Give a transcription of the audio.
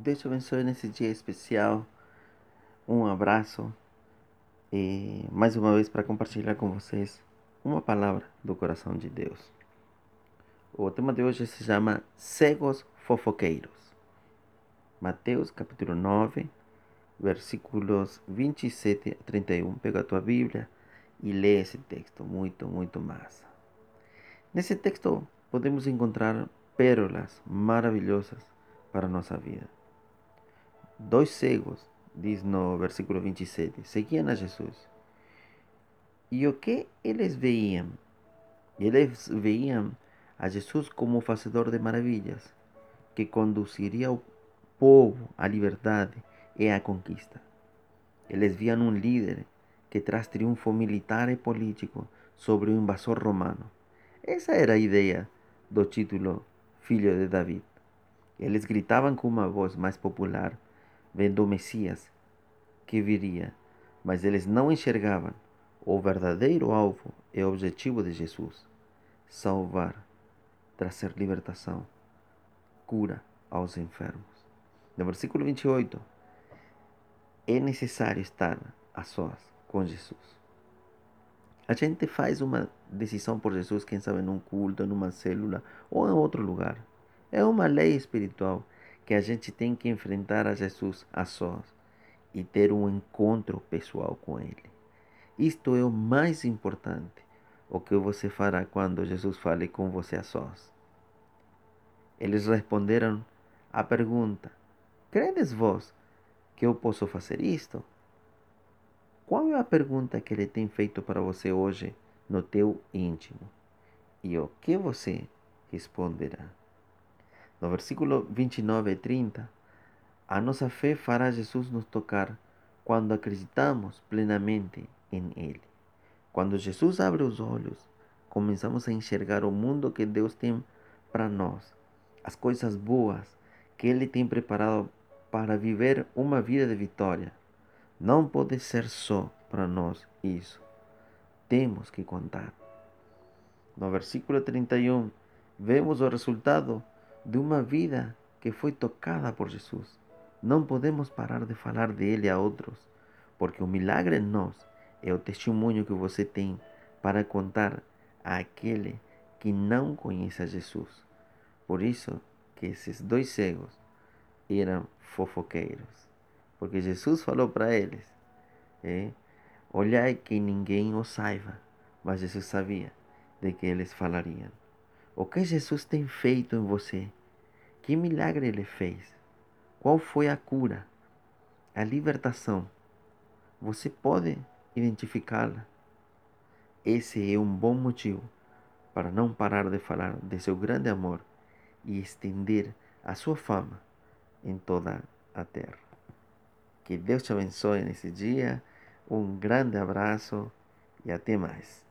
Deus te abençoe nesse dia especial. Um abraço e mais uma vez para compartilhar com vocês uma palavra do coração de Deus. O tema de hoje se chama Cegos Fofoqueiros. Mateus capítulo 9, versículos 27 a 31. Pega a tua Bíblia e lê esse texto, muito, muito massa. Nesse texto podemos encontrar pérolas maravilhosas para a nossa vida. Dois cegos, diz no versículo 27, seguiam a Jesus. E o que eles veiam? Eles veiam a Jesus como o fazedor de maravilhas, que conduziria o povo à liberdade e à conquista. Eles viam um líder que traz triunfo militar e político sobre o invasor romano. Essa era a ideia do título Filho de David. Eles gritavam com uma voz mais popular, vendo o Messias que viria, mas eles não enxergavam o verdadeiro alvo e objetivo de Jesus: salvar, trazer libertação, cura aos enfermos. No versículo 28, é necessário estar a sós com Jesus. A gente faz uma decisão por Jesus, quem sabe num culto, numa célula ou em outro lugar. É uma lei espiritual que a gente tem que enfrentar a Jesus a sós e ter um encontro pessoal com Ele. Isto é o mais importante, o que você fará quando Jesus fale com você a sós. Eles responderam à pergunta: Credes vós que eu posso fazer isto? Qual é a pergunta que ele tem feito para você hoje no teu íntimo? E o que você responderá? No versículo 29 e 30, a nossa fé fará Jesus nos tocar quando acreditamos plenamente em Ele. Quando Jesus abre os olhos, começamos a enxergar o mundo que Deus tem para nós, as coisas boas que Ele tem preparado para viver uma vida de vitória. Não pode ser só para nós isso. Temos que contar. No versículo 31, vemos o resultado de uma vida que foi tocada por Jesus. Não podemos parar de falar dele a outros, porque o milagre em nós é o testemunho que você tem para contar àquele que não conhece a Jesus. Por isso que esses dois cegos eram fofoqueiros. Porque Jesus falou para eles: é, Olhai que ninguém o saiba. Mas Jesus sabia de que eles falariam. O que Jesus tem feito em você? Que milagre ele fez? Qual foi a cura? A libertação? Você pode identificá-la? Esse é um bom motivo para não parar de falar de seu grande amor e estender a sua fama em toda a terra. Que Deus te abençoe nesse dia. Um grande abraço e até mais.